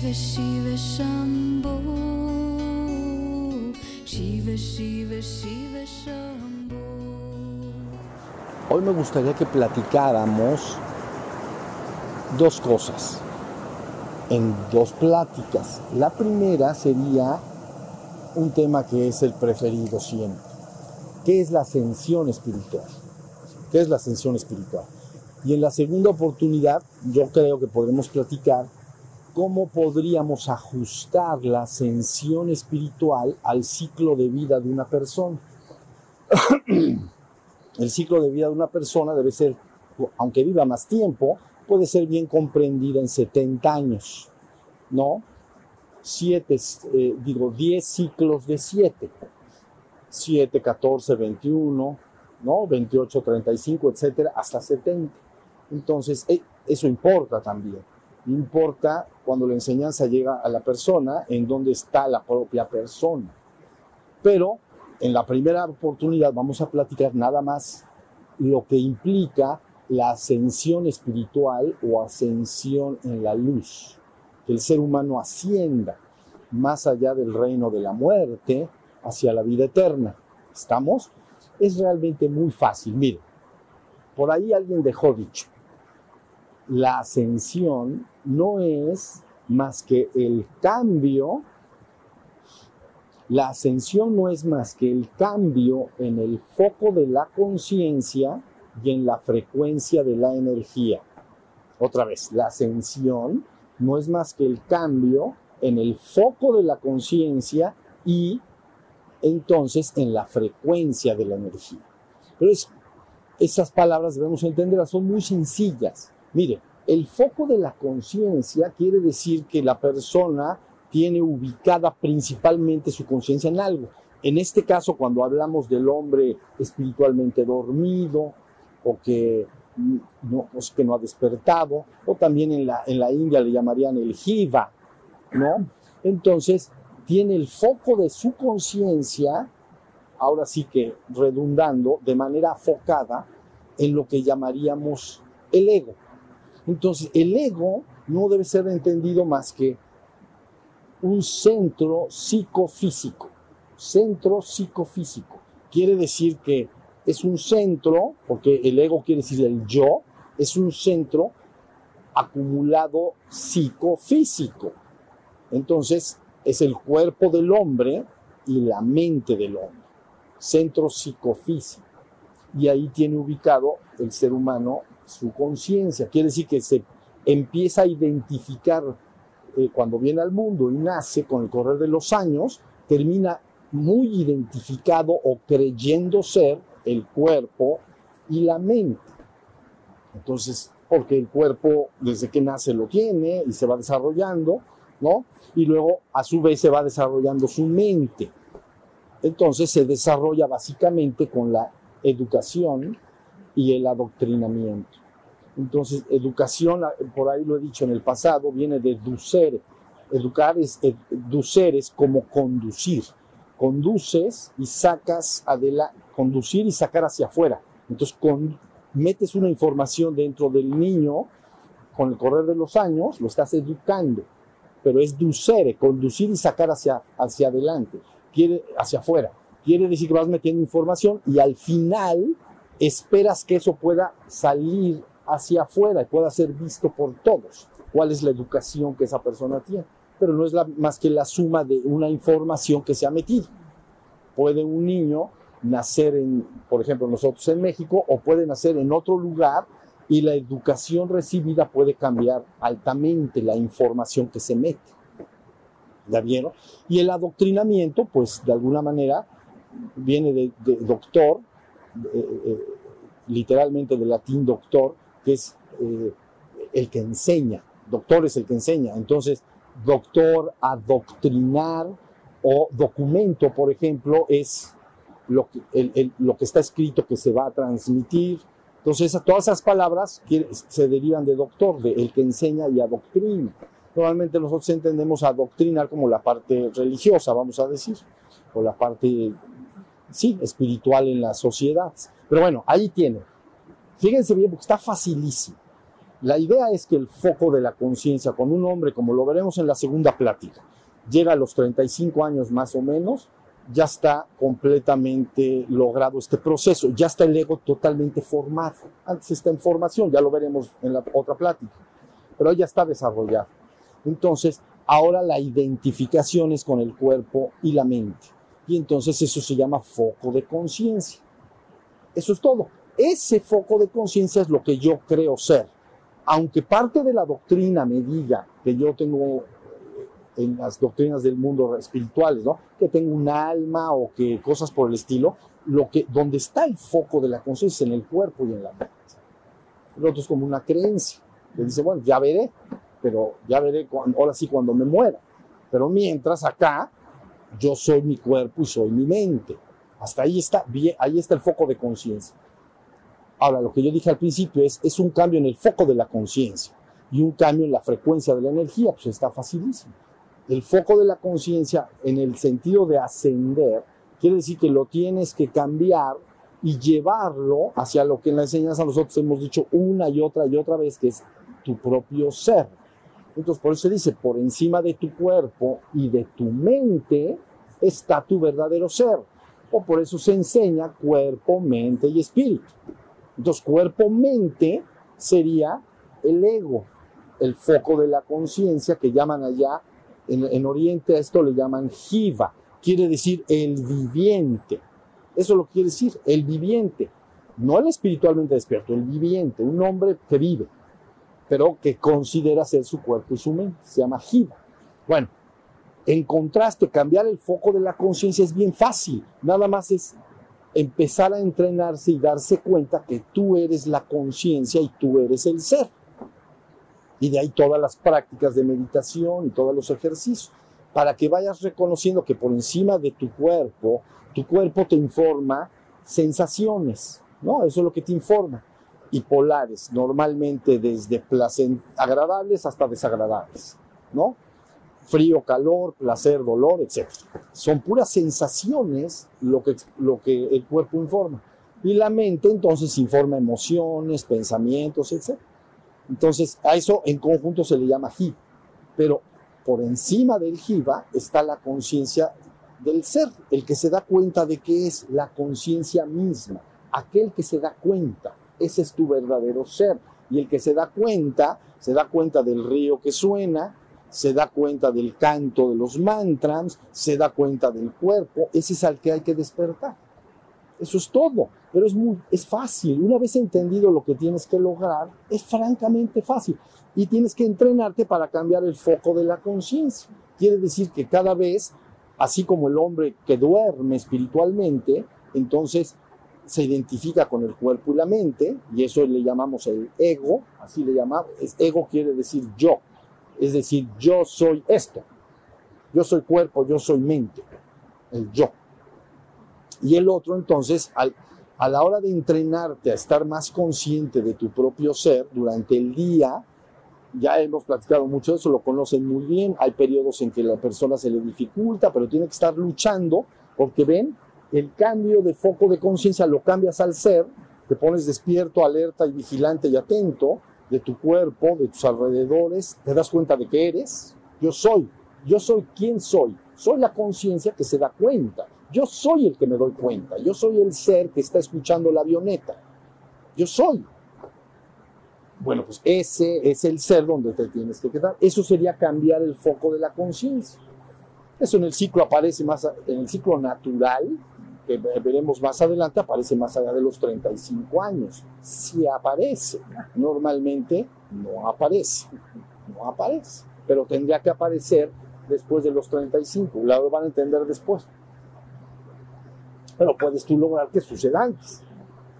Shiva Shiva Shiva Shiva Shiva Hoy me gustaría que platicáramos dos cosas en dos pláticas. La primera sería un tema que es el preferido siempre. ¿Qué es la ascensión espiritual? ¿Qué es la ascensión espiritual? Y en la segunda oportunidad, yo creo que podremos platicar cómo podríamos ajustar la ascensión espiritual al ciclo de vida de una persona. El ciclo de vida de una persona debe ser, aunque viva más tiempo, puede ser bien comprendida en 70 años, ¿no? Siete, eh, digo, 10 ciclos de 7. 7, 14, 21, ¿no? 28, 35, etcétera, hasta 70. Entonces, eh, eso importa también. Importa cuando la enseñanza llega a la persona, en dónde está la propia persona. Pero en la primera oportunidad vamos a platicar nada más lo que implica la ascensión espiritual o ascensión en la luz, que el ser humano ascienda más allá del reino de la muerte hacia la vida eterna. ¿Estamos? Es realmente muy fácil. Mire, por ahí alguien dejó dicho, la ascensión no es más que el cambio, la ascensión no es más que el cambio en el foco de la conciencia y en la frecuencia de la energía. Otra vez, la ascensión no es más que el cambio en el foco de la conciencia y entonces en la frecuencia de la energía. Pero esas palabras debemos entenderlas, son muy sencillas. Mire, el foco de la conciencia quiere decir que la persona tiene ubicada principalmente su conciencia en algo. En este caso, cuando hablamos del hombre espiritualmente dormido o que no, pues, que no ha despertado, o también en la, en la India le llamarían el jiva, ¿no? Entonces, tiene el foco de su conciencia, ahora sí que redundando, de manera focada en lo que llamaríamos el ego. Entonces, el ego no debe ser entendido más que un centro psicofísico. Centro psicofísico. Quiere decir que es un centro, porque el ego quiere decir el yo, es un centro acumulado psicofísico. Entonces, es el cuerpo del hombre y la mente del hombre. Centro psicofísico. Y ahí tiene ubicado el ser humano su conciencia. Quiere decir que se empieza a identificar eh, cuando viene al mundo y nace con el correr de los años, termina muy identificado o creyendo ser el cuerpo y la mente. Entonces, porque el cuerpo desde que nace lo tiene y se va desarrollando, ¿no? Y luego a su vez se va desarrollando su mente. Entonces se desarrolla básicamente con la educación y el adoctrinamiento. Entonces, educación, por ahí lo he dicho en el pasado, viene de ducere. Educar es, ducer es como conducir. Conduces y sacas adelante, conducir y sacar hacia afuera. Entonces, con, metes una información dentro del niño, con el correr de los años, lo estás educando. Pero es ducere, conducir y sacar hacia, hacia adelante, quiere, hacia afuera. Quiere decir que vas metiendo información y al final esperas que eso pueda salir hacia afuera y pueda ser visto por todos. ¿Cuál es la educación que esa persona tiene? Pero no es más que la suma de una información que se ha metido. Puede un niño nacer en, por ejemplo, nosotros en México, o puede nacer en otro lugar y la educación recibida puede cambiar altamente la información que se mete. ¿Ya vieron? Y el adoctrinamiento, pues de alguna manera, viene de, doctor, eh, eh, literalmente del latín doctor, que es eh, el que enseña, doctor es el que enseña. Entonces, doctor, adoctrinar o documento, por ejemplo, es lo que, lo que está escrito que se va a transmitir. Entonces, todas esas palabras se derivan de doctor, de el que enseña y adoctrina. Normalmente nosotros entendemos adoctrinar como la parte religiosa, vamos a decir, o la parte, sí, espiritual en la sociedad. Pero bueno, ahí tiene. Fíjense bien, porque está facilísimo. La idea es que el foco de la conciencia con un hombre, como lo veremos en la segunda plática, llega a los 35 años más o menos, ya está completamente logrado este proceso, ya está el ego totalmente formado. Antes está en formación, ya lo veremos en la otra plática, pero ya está desarrollado. Entonces, ahora la identificación es con el cuerpo y la mente. Y entonces eso se llama foco de conciencia. Eso es todo. Ese foco de conciencia es lo que yo creo ser. Aunque parte de la doctrina me diga que yo tengo en las doctrinas del mundo espirituales, ¿no? Que tengo un alma o que cosas por el estilo, lo que, donde está el foco de la conciencia en el cuerpo y en la mente. El otro es como una creencia, que dice, bueno, ya veré, pero ya veré ahora sí cuando me muera. Pero mientras acá, yo soy mi cuerpo y soy mi mente. Hasta ahí está, ahí está el foco de conciencia. Ahora, lo que yo dije al principio es, es un cambio en el foco de la conciencia y un cambio en la frecuencia de la energía, pues está facilísimo el foco de la conciencia en el sentido de ascender, quiere decir que lo tienes que cambiar y llevarlo hacia lo que en la enseñanza nosotros hemos dicho una y otra y otra vez, que es tu propio ser. Entonces, por eso se dice, por encima de tu cuerpo y de tu mente está tu verdadero ser. O por eso se enseña cuerpo, mente y espíritu. Entonces, cuerpo, mente sería el ego, el foco de la conciencia que llaman allá en, Oriente a esto le llaman jiva, quiere decir el viviente. Eso lo quiere decir, el viviente. No el espiritualmente despierto, el viviente, un hombre que vive, pero que considera ser su cuerpo y su mente. Se llama jiva. Bueno, en contraste, cambiar el foco de la conciencia es bien fácil. Nada más es empezar a entrenarse y darse cuenta que tú eres la conciencia y tú eres el ser. Y de ahí todas las prácticas de meditación y todos los ejercicios, para que vayas reconociendo que por encima de tu cuerpo, tu cuerpo te informa sensaciones, ¿no? Eso es lo que te informa. Y polares, normalmente desde agradables hasta desagradables, ¿no? Frío, calor, placer, dolor, etc. Son puras sensaciones lo que, lo que el cuerpo informa. Y la mente entonces informa emociones, pensamientos, etc. Entonces, a eso en conjunto se le llama Jiva. Pero por encima del Jiva está la conciencia del ser, el que se da cuenta de que es la conciencia misma, aquel que se da cuenta, ese es tu verdadero ser. Y el que se da cuenta, se da cuenta del río que suena, se da cuenta del canto de los mantras, se da cuenta del cuerpo, ese es al que hay que despertar. Eso es todo. Pero es, muy, es fácil. Una vez entendido lo que tienes que lograr, es francamente fácil. Y tienes que entrenarte para cambiar el foco de la conciencia. Quiere decir que cada vez, así como el hombre que duerme espiritualmente, entonces se identifica con el cuerpo y la mente, y eso le llamamos el ego, así le llamamos. Ego quiere decir yo. Es decir, yo soy esto. Yo soy cuerpo, yo soy mente. El yo. Y el otro, entonces, a la hora de entrenarte a estar más consciente de tu propio ser durante el día, ya hemos platicado mucho de eso, lo conocen muy bien, hay periodos en que la persona se le dificulta, pero tiene que estar luchando, porque ven, el cambio de foco de conciencia lo cambias al ser, te pones despierto, alerta y vigilante y atento de tu cuerpo, de tus alrededores, te das cuenta de que eres, yo soy, yo soy quien soy, soy la conciencia que se da cuenta. Yo soy el que me doy cuenta. Yo soy el ser que está escuchando la avioneta. Yo soy. Bueno, pues ese es el ser donde te tienes que quedar. Eso sería cambiar el foco de la conciencia. Eso en el ciclo aparece más, en el ciclo natural, que veremos más adelante, aparece más allá de los 35 años. Si aparece, normalmente no aparece, no aparece, pero tendría que aparecer después de los 35, lo van a entender después pero puedes tú lograr que suceda antes.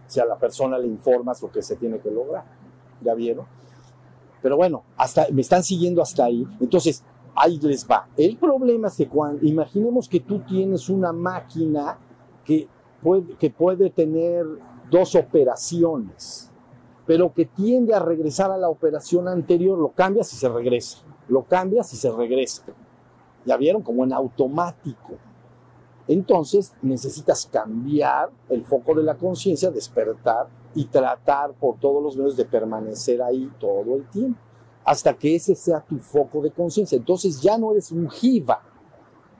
Si a la persona le informas lo que se tiene que lograr. ¿Ya vieron? Pero bueno, hasta, me están siguiendo hasta ahí. Entonces, ahí les va. El problema es que cuando, imaginemos que tú tienes una máquina que puede, que puede tener dos operaciones, pero que tiende a regresar a la operación anterior, lo cambias y se regresa. Lo cambias y se regresa. ¿Ya vieron? Como en automático. Entonces necesitas cambiar el foco de la conciencia, despertar y tratar por todos los medios de permanecer ahí todo el tiempo, hasta que ese sea tu foco de conciencia. Entonces ya no eres un jiva,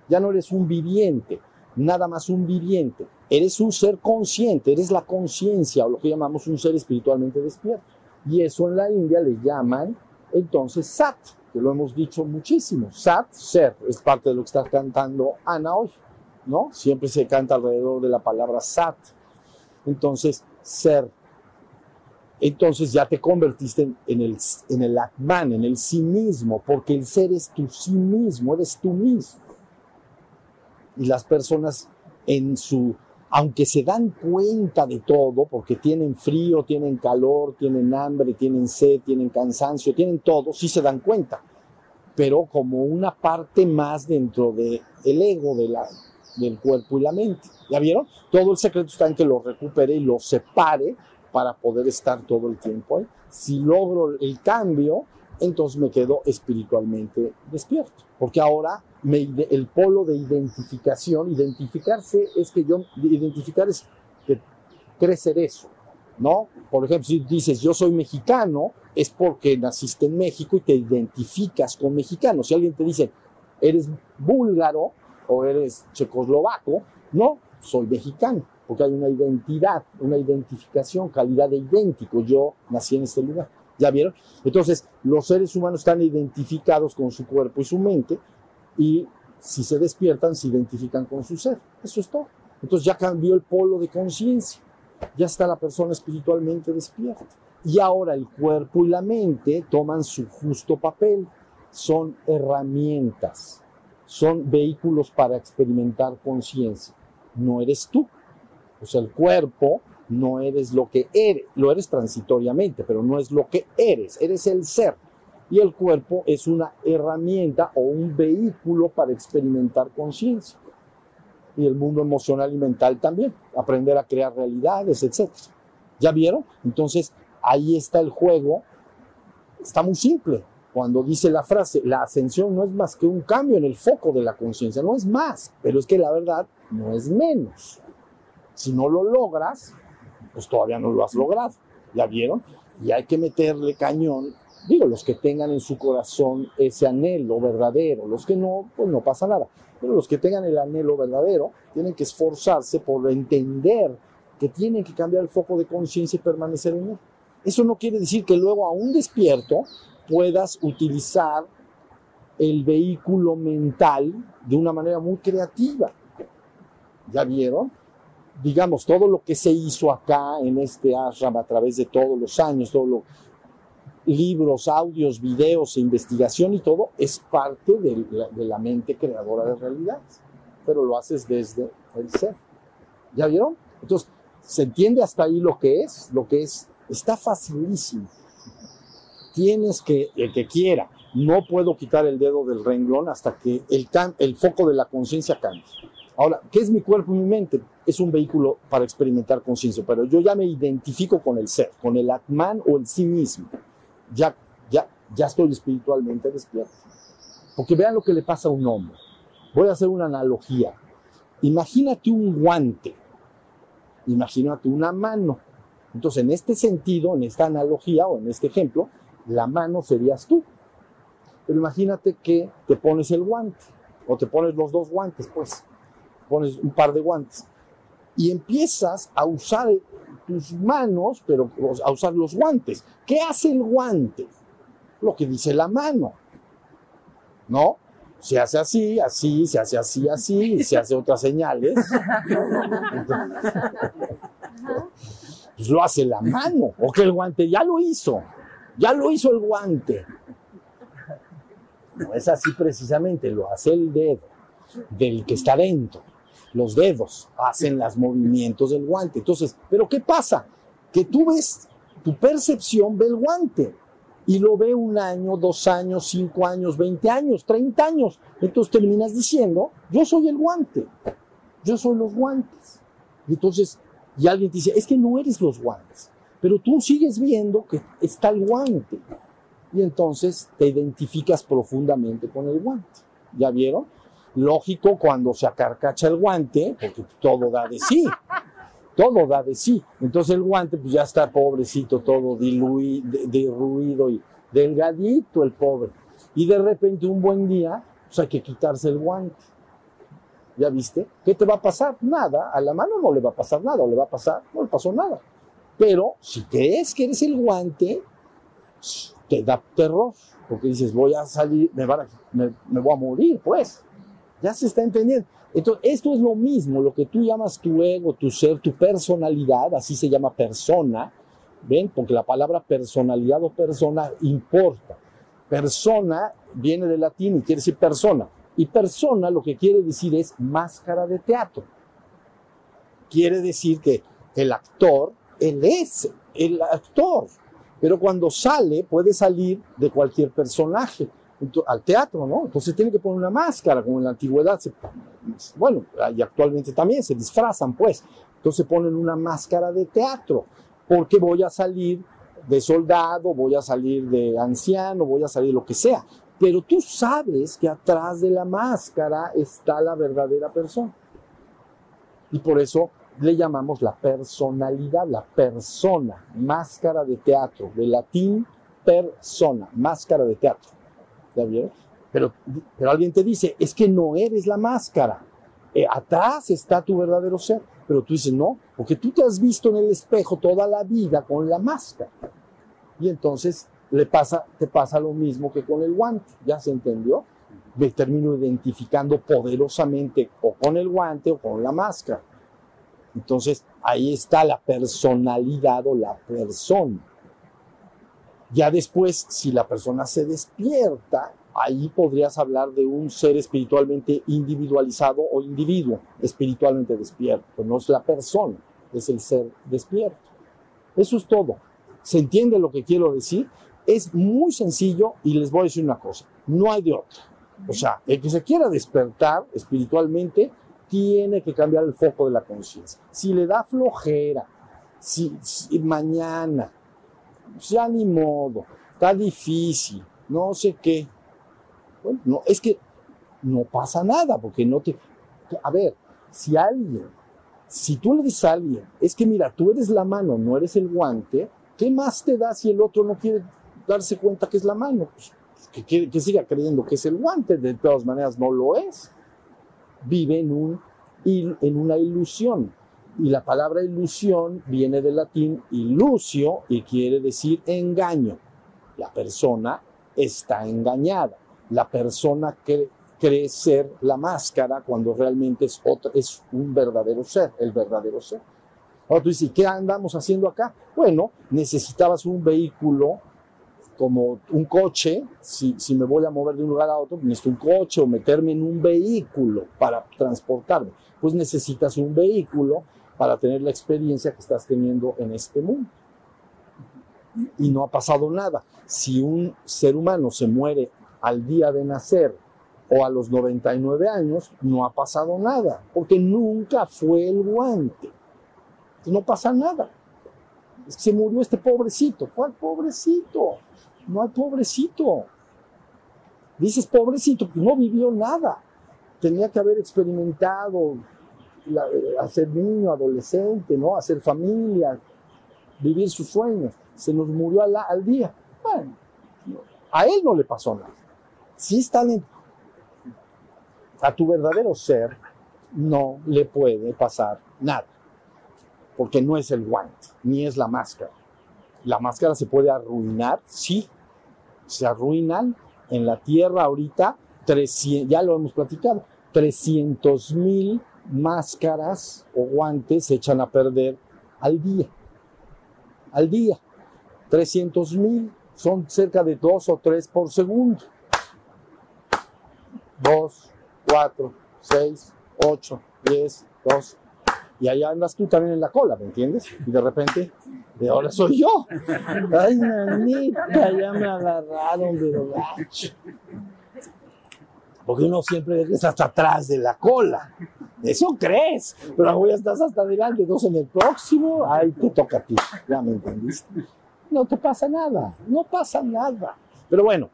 ya no eres un viviente, nada más un viviente. Eres un ser consciente, eres la conciencia o lo que llamamos un ser espiritualmente despierto. Y eso en la India le llaman entonces Sat, que lo hemos dicho muchísimo. Sat, ser, es parte de lo que está cantando Ana hoy, ¿no? Siempre se canta alrededor de la palabra Sat. Entonces, ser. Entonces ya te convertiste en, en, el, en el Atman, en el sí mismo, porque el ser es tu sí mismo, eres tú mismo. Y las personas en su aunque se dan cuenta de todo, porque tienen frío, tienen calor, tienen hambre, tienen sed, tienen cansancio, tienen todo, sí se dan cuenta, pero como una parte más dentro del el ego de la, del cuerpo y la mente. ¿Ya vieron? Todo el secreto está en que lo recupere y lo separe para poder estar todo el tiempo ahí. Si logro el cambio, entonces me quedo espiritualmente despierto, porque ahora el polo de identificación, identificarse es que yo, identificar es que crecer eso, ¿no? Por ejemplo, si dices yo soy mexicano, es porque naciste en México y te identificas con mexicano. Si alguien te dice eres búlgaro o eres checoslovaco, no, soy mexicano, porque hay una identidad, una identificación, calidad de idéntico. Yo nací en este lugar. ¿Ya vieron? Entonces, los seres humanos están identificados con su cuerpo y su mente, y si se despiertan, se identifican con su ser. Eso es todo. Entonces ya cambió el polo de conciencia. Ya está la persona espiritualmente despierta. Y ahora el cuerpo y la mente toman su justo papel. Son herramientas, son vehículos para experimentar conciencia. No eres tú. O sea, el cuerpo no eres lo que eres, lo eres transitoriamente, pero no es lo que eres, eres el ser y el cuerpo es una herramienta o un vehículo para experimentar conciencia. Y el mundo emocional y mental también, aprender a crear realidades, etc. ¿Ya vieron? Entonces, ahí está el juego. Está muy simple. Cuando dice la frase, la ascensión no es más que un cambio en el foco de la conciencia, no es más, pero es que la verdad no es menos. Si no lo logras, pues todavía no lo has logrado. ¿Ya vieron? Y hay que meterle cañón Digo, los que tengan en su corazón ese anhelo verdadero, los que no, pues no pasa nada. Pero los que tengan el anhelo verdadero tienen que esforzarse por entender que tienen que cambiar el foco de conciencia y permanecer en él. Eso no quiere decir que luego, aún despierto, puedas utilizar el vehículo mental de una manera muy creativa. ¿Ya vieron? Digamos, todo lo que se hizo acá en este ashram a través de todos los años, todo lo, libros, audios, videos investigación y todo, es parte de la, de la mente creadora de realidades, pero lo haces desde el ser. ¿Ya vieron? Entonces, ¿se entiende hasta ahí lo que es? Lo que es, está facilísimo. Tienes que, el que quiera, no puedo quitar el dedo del renglón hasta que el, el foco de la conciencia cambie. Ahora, ¿qué es mi cuerpo y mi mente? Es un vehículo para experimentar conciencia, pero yo ya me identifico con el ser, con el Atman o el sí mismo ya, ya, ya estoy espiritualmente despierto. Porque vean lo que le pasa a un hombre. Voy a hacer una analogía. Imagínate un guante. Imagínate una mano. Entonces, en este sentido, en esta analogía o en este ejemplo, la mano serías tú. Pero imagínate que te pones el guante o te pones los dos guantes, pues. Pones un par de guantes y empiezas a usar tus manos, pero a usar los guantes. ¿Qué hace el guante? Lo que dice la mano. ¿No? Se hace así, así, se hace así, así, y se hace otras señales. pues lo hace la mano. O que el guante ya lo hizo. Ya lo hizo el guante. No es así precisamente, lo hace el dedo del que está dentro los dedos hacen los movimientos del guante. Entonces, ¿pero qué pasa? Que tú ves, tu percepción ve el guante y lo ve un año, dos años, cinco años, veinte años, treinta años. Entonces terminas diciendo, yo soy el guante, yo soy los guantes. Y entonces, y alguien te dice, es que no eres los guantes, pero tú sigues viendo que está el guante. Y entonces te identificas profundamente con el guante. ¿Ya vieron? Lógico cuando se acarcacha el guante, porque todo da de sí. todo da de sí. Entonces el guante pues ya está pobrecito, todo diluido, derruido y delgadito el pobre. Y de repente un buen día, pues hay que quitarse el guante. ¿Ya viste? ¿Qué te va a pasar? Nada. A la mano no le va a pasar nada, o le va a pasar, no le pasó nada. Pero si crees que eres el guante, te da terror, porque dices, voy a salir, me, van me, me voy a morir, pues. Ya se está entendiendo. Entonces, esto es lo mismo, lo que tú llamas tu ego, tu ser, tu personalidad, así se llama persona, ¿ven? Porque la palabra personalidad o persona importa. Persona viene del latín y quiere decir persona. Y persona lo que quiere decir es máscara de teatro. Quiere decir que el actor, él es el actor. Pero cuando sale, puede salir de cualquier personaje al teatro, ¿no? Entonces tiene que poner una máscara, como en la antigüedad. se- bueno, y actualmente también se disfrazan, pues. Entonces ponen una máscara de teatro, porque voy a salir de soldado, voy a salir de anciano, voy a salir lo que sea. Pero tú sabes que atrás de la máscara está la verdadera persona. Y por eso le llamamos la personalidad, la persona, máscara de teatro, de latín persona, máscara de teatro. ¿Ya vieron? Pero, pero alguien te dice, es que no eres la máscara, Eh, atrás está tu verdadero ser. Pero tú dices, no, porque tú te has visto en el espejo toda la vida con la máscara. Y entonces le pasa, te pasa lo mismo que con el guante, ¿ya se entendió? Me termino identificando poderosamente o con el guante o con la máscara. Entonces, ahí está la personalidad o la persona. Ya después, si la persona se despierta, ahí podrías hablar de un ser espiritualmente individualizado o individuo espiritualmente despierto. No es la persona, es el ser despierto. Eso es todo. ¿Se entiende lo que quiero decir? Es muy sencillo y les voy a decir una cosa, no hay de otra. O sea, el que se quiera despertar espiritualmente tiene que cambiar el foco de la conciencia. Si le da flojera, si, si mañana, ya ni modo, está difícil, no sé qué. No, es que no pasa nada, porque no te... A ver, si alguien, si tú le dices a alguien, es que mira, tú eres la mano, no eres el guante, ¿qué más te da si el otro no quiere darse cuenta que es la mano? Pues, que, quiere- que siga creyendo que es el guante, de todas maneras no lo es. Vive en, un, en una ilusión. Y la palabra ilusión viene del latín ilusio y quiere decir engaño. La persona está engañada. La persona que cree ser la máscara cuando realmente es, otra, es un verdadero ser, el verdadero ser. Ahora tú dices, ¿y qué andamos haciendo acá? Bueno, necesitabas un vehículo como un coche, si, si me voy a mover de un lugar a otro, necesito un coche o meterme en un vehículo para transportarme. Pues necesitas un vehículo para tener la experiencia que estás teniendo en este mundo. Y no ha pasado nada. Si un ser humano se muere al día de nacer o a los 99 años, no ha pasado nada, porque nunca fue el guante. No pasa nada. Es que se murió este pobrecito. ¿Cuál pobrecito? No hay pobrecito. Dices pobrecito, porque no vivió nada. Tenía que haber experimentado la- hacer niño, adolescente, ¿no? Hacer familia, vivir sus sueños. Se nos murió al, día. Bueno, a él no le pasó nada. Si están en, a tu verdadero ser, no le puede pasar nada. Porque no es el guante, ni es la máscara. La máscara se puede arruinar, sí. Se arruinan en la tierra ahorita, 300, ya lo hemos platicado, 300 mil máscaras o guantes se echan a perder al día. Al día. 300 mil son cerca de dos o tres por segundo. Dos, cuatro, seis, ocho, diez, dos. Y allá andas tú también en la cola, ¿me entiendes? Y de repente, de ahora soy yo. Ay, manita, ya me agarraron, pero gacho. Porque uno siempre está hasta atrás de la cola. Eso crees. Pero ahora estás hasta adelante. Entonces en el próximo, ahí te toca a ti. Ya me entendiste. No te pasa nada. No pasa nada. Pero bueno,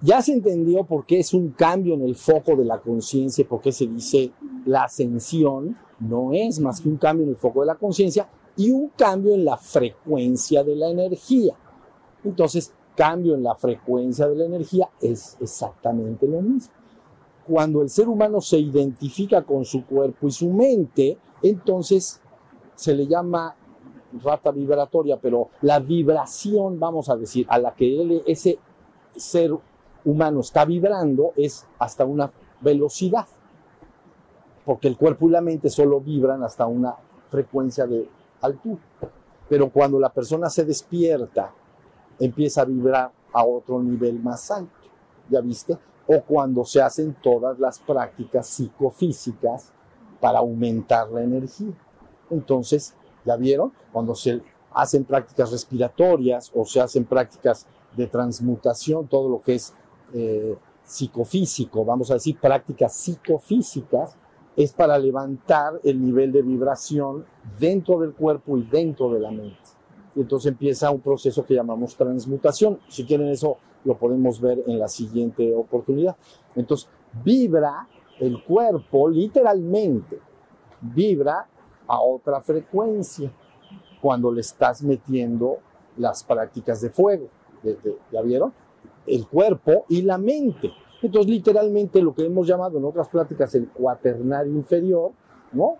ya se entendió por qué es un cambio en el foco de la conciencia, por qué se dice la ascensión no es más que un cambio en el foco de la conciencia y un cambio en la frecuencia de la energía. Entonces, cambio en la frecuencia de la energía es exactamente lo mismo. Cuando el ser humano se identifica con su cuerpo y su mente, entonces se le llama rata vibratoria, pero la vibración, vamos a decir, a la que ese ser humano está vibrando es hasta una velocidad, porque el cuerpo y la mente solo vibran hasta una frecuencia de altura. Pero cuando la persona se despierta, empieza a vibrar a otro nivel más alto, ¿ya viste? O cuando se hacen todas las prácticas psicofísicas para aumentar la energía. Entonces, ¿ya vieron? Cuando se hacen prácticas respiratorias o se hacen prácticas de transmutación, todo lo que es eh, psicofísico, vamos a decir prácticas psicofísicas, es para levantar el nivel de vibración dentro del cuerpo y dentro de la mente. Y entonces empieza un proceso que llamamos transmutación. Si quieren eso, lo podemos ver en la siguiente oportunidad. Entonces, vibra el cuerpo literalmente, vibra a otra frecuencia cuando le estás metiendo las prácticas de fuego. ¿Ya vieron? El cuerpo y la mente. Entonces, literalmente lo que hemos llamado en otras pláticas el cuaternario inferior, ¿no?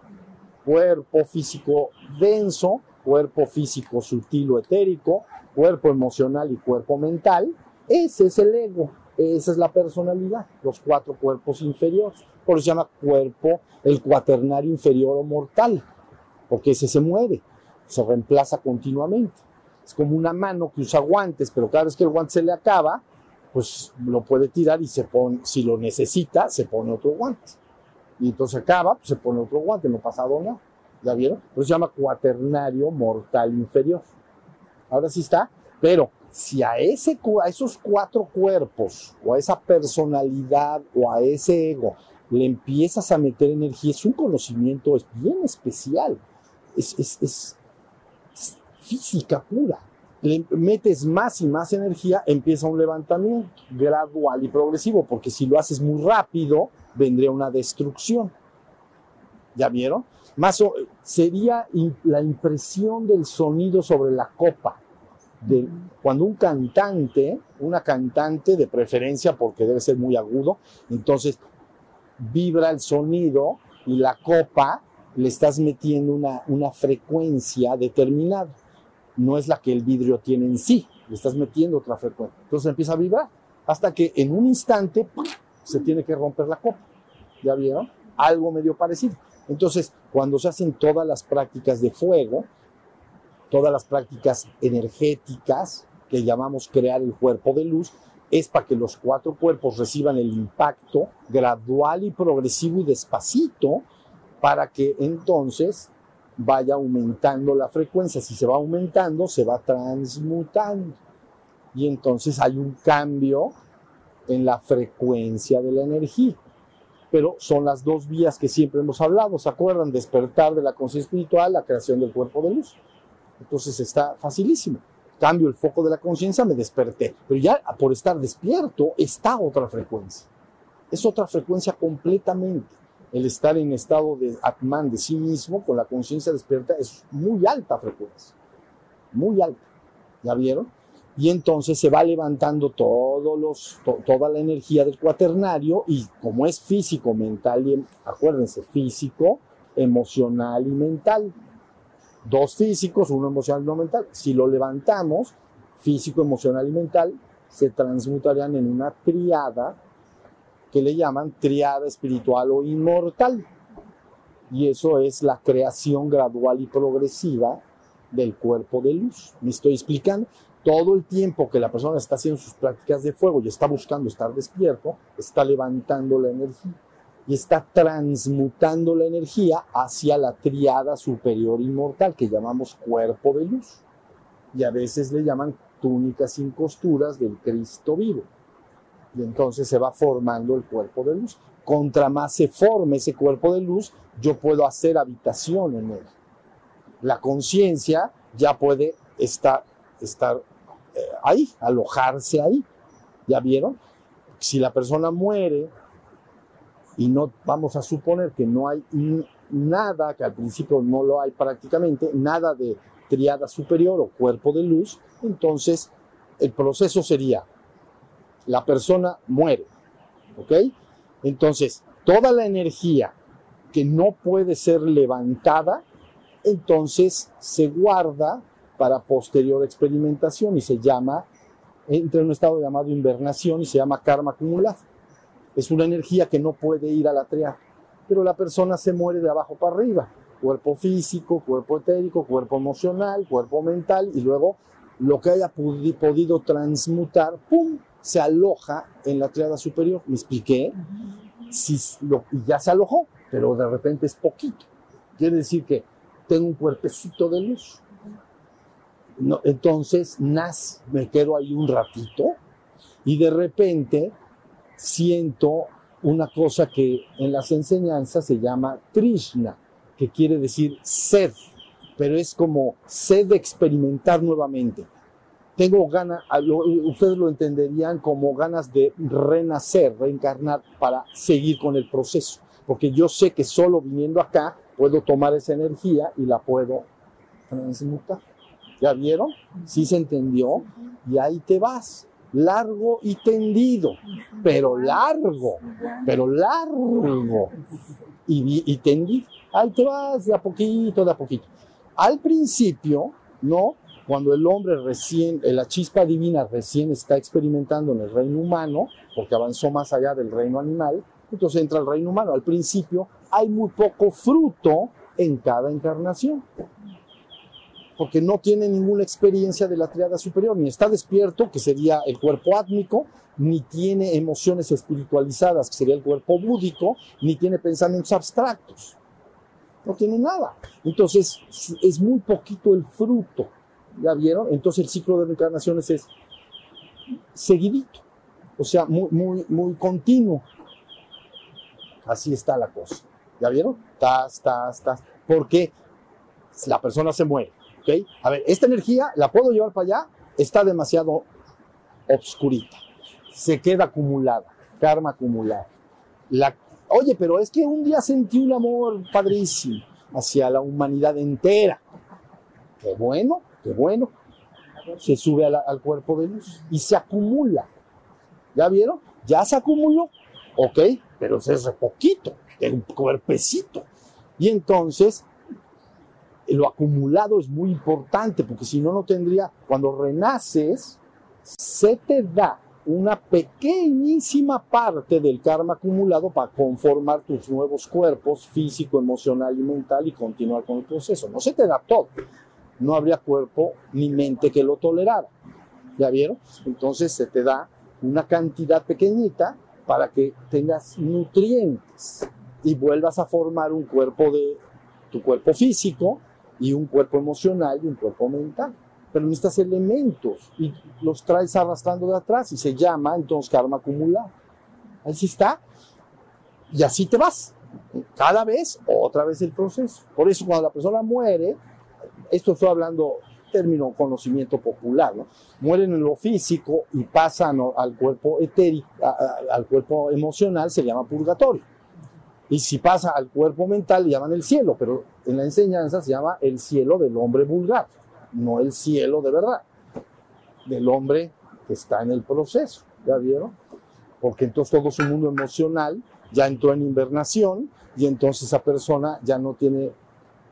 Cuerpo físico denso, cuerpo físico sutil o etérico, cuerpo emocional y cuerpo mental. Ese es el ego, esa es la personalidad, los cuatro cuerpos inferiores. Por eso se llama cuerpo, el cuaternario inferior o mortal, porque ese se mueve, se reemplaza continuamente. Es como una mano que usa guantes, pero cada vez que el guante se le acaba, pues lo puede tirar y se pone, si lo necesita, se pone otro guante. Y entonces acaba, pues se pone otro guante, no ha pasado nada. ¿Ya vieron? Pero se llama cuaternario mortal inferior. Ahora sí está, pero si a, ese, a esos cuatro cuerpos, o a esa personalidad, o a ese ego, le empiezas a meter energía, es un conocimiento es bien especial. es, física pura le metes más y más energía, empieza un levantamiento gradual y progresivo, porque si lo haces muy rápido, vendría una destrucción. ¿Ya vieron? Más sería la impresión del sonido sobre la copa. De, cuando un cantante, una cantante de preferencia, porque debe ser muy agudo, entonces vibra el sonido y la copa le estás metiendo una, una frecuencia determinada no es la que el vidrio tiene en sí, le estás metiendo otra frecuencia. Entonces empieza a vibrar hasta que en un instante se tiene que romper la copa. ¿Ya vieron? Algo medio parecido. Entonces, cuando se hacen todas las prácticas de fuego, todas las prácticas energéticas que llamamos crear el cuerpo de luz, es para que los cuatro cuerpos reciban el impacto gradual y progresivo y despacito para que entonces vaya aumentando la frecuencia. Si se va aumentando, se va transmutando. Y entonces hay un cambio en la frecuencia de la energía. Pero son las dos vías que siempre hemos hablado, ¿se acuerdan? Despertar de la conciencia espiritual, la creación del cuerpo de luz. Entonces está facilísimo. Cambio el foco de la conciencia, me desperté. Pero ya por estar despierto está otra frecuencia. Es otra frecuencia completamente el estar en estado de Atman de sí mismo, con la conciencia despierta, es muy alta frecuencia, muy alta. ¿Ya vieron? Y entonces se va levantando todos los, toda la energía del cuaternario y como es físico, mental y, acuérdense, físico, emocional y mental. Dos físicos, uno emocional y uno mental. Si lo levantamos, físico, emocional y mental, se transmutarían en una triada que le llaman triada espiritual o inmortal. Y eso es la creación gradual y progresiva del cuerpo de luz. ¿Me estoy explicando? Todo el tiempo que la persona está haciendo sus prácticas de fuego y está buscando estar despierto, está levantando la energía y está transmutando la energía hacia la triada superior inmortal que llamamos cuerpo de luz. Y a veces le llaman túnica sin costuras del Cristo vivo y entonces se va formando el cuerpo de luz. Contra más se forme ese cuerpo de luz, yo puedo hacer habitación en él. La conciencia ya puede estar, estar eh, ahí, alojarse ahí. ¿Ya vieron? Si la persona muere y no vamos a suponer que no hay nada, que al principio no lo hay prácticamente, nada de triada superior o cuerpo de luz, entonces el proceso sería, la persona muere, ¿ok? Entonces, toda la energía que no puede ser levantada, entonces se guarda para posterior experimentación y se llama, entra en un estado llamado invernación y se llama karma acumulado. Es una energía que no puede ir a la triada, pero la persona se muere de abajo para arriba, cuerpo físico, cuerpo etérico, cuerpo emocional, cuerpo mental y luego lo que haya podido transmutar, ¡pum!, se aloja en la triada superior. ¿Me expliqué? Si lo, ya se alojó, pero de repente es poquito. Quiere decir que tengo un cuerpecito de luz. No, entonces, nas, me quedo ahí un ratito y de repente siento una cosa que en las enseñanzas se llama Trishna, que quiere decir sed, pero es como sed de experimentar nuevamente. Tengo ganas, ustedes lo entenderían como ganas de renacer, reencarnar para seguir con el proceso, porque yo sé que solo viniendo acá puedo tomar esa energía y la puedo transmutar. ¿Ya vieron? Sí se entendió. Y ahí te vas. Largo y tendido. Pero largo. Pero largo. Y, tendido. Ahí te vas de a poquito, de a poquito. Al principio, ¿no? Cuando el hombre recién, la chispa divina recién está experimentando en el reino humano, porque avanzó más allá del reino animal, entonces entra el reino humano. Al principio hay muy poco fruto en cada encarnación, porque no tiene ninguna experiencia de la triada superior, ni está despierto, que sería el cuerpo átmico, ni tiene emociones espiritualizadas, que sería el cuerpo búdico, ni tiene pensamientos abstractos. No tiene nada. Entonces es muy poquito el fruto. ¿Ya vieron? Entonces el ciclo de reencarnaciones es seguidito, o sea, muy, muy, muy continuo. Así está la cosa. ¿Ya vieron? Tas, tas, tas. Porque la persona se muere. ¿Ok? A ver, esta energía la puedo llevar para allá. Está demasiado obscurita. Se queda acumulada. Karma acumulada. La, oye, pero es que un día sentí un amor padrísimo hacia la humanidad entera. Qué bueno, qué bueno. Se sube al cuerpo de luz y se acumula. ¿Ya vieron? Ya se acumuló. Ok, pero es re poquito, es un cuerpecito. Y entonces, lo acumulado es muy importante, porque si no, no tendría, cuando renaces, se te da una pequeñísima parte del karma acumulado para conformar tus nuevos cuerpos físico, emocional y mental y continuar con el proceso. No se te da todo. No habría cuerpo ni mente que lo tolerara. ¿Ya vieron? Entonces se te da una cantidad pequeñita para que tengas nutrientes y vuelvas a formar un cuerpo de tu cuerpo físico y un cuerpo emocional y un cuerpo mental. Pero necesitas elementos y los traes arrastrando de atrás y se llama entonces karma acumulado. Así está. Y así te vas. Cada vez, otra vez el proceso. Por eso cuando la persona muere, esto estoy hablando término conocimiento popular, ¿no? Mueren en lo físico y pasan al cuerpo etérico, al cuerpo emocional, se llama purgatorio. Y si pasa al cuerpo mental, llaman el cielo, pero en la enseñanza se llama el cielo del hombre vulgar, no el cielo de verdad, del hombre que está en el proceso, ¿ya vieron? Porque entonces todo su mundo emocional ya entró en invernación y entonces esa persona ya no tiene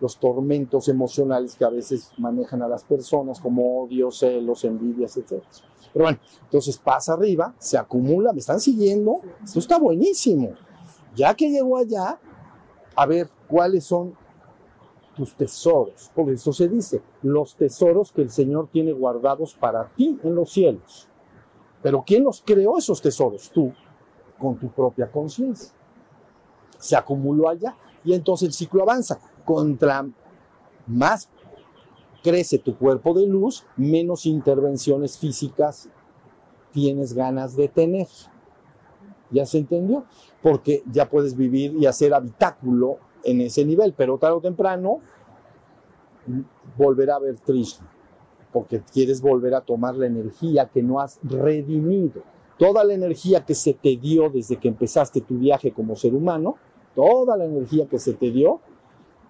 los tormentos emocionales que a veces manejan a las personas, como odio, celos, envidias, etc. Pero bueno, entonces pasa arriba, se acumula, me están siguiendo, esto está buenísimo. Ya que llegó allá, a ver cuáles son tus tesoros, porque eso se dice, los tesoros que el Señor tiene guardados para ti en los cielos. Pero ¿quién los creó esos tesoros? Tú, con tu propia conciencia. Se acumuló allá y entonces el ciclo avanza contra más crece tu cuerpo de luz, menos intervenciones físicas tienes ganas de tener. ¿Ya se entendió? Porque ya puedes vivir y hacer habitáculo en ese nivel, pero tarde o temprano volverá a ver triste, porque quieres volver a tomar la energía que no has redimido. toda la energía que se te dio desde que empezaste tu viaje como ser humano, toda la energía que se te dio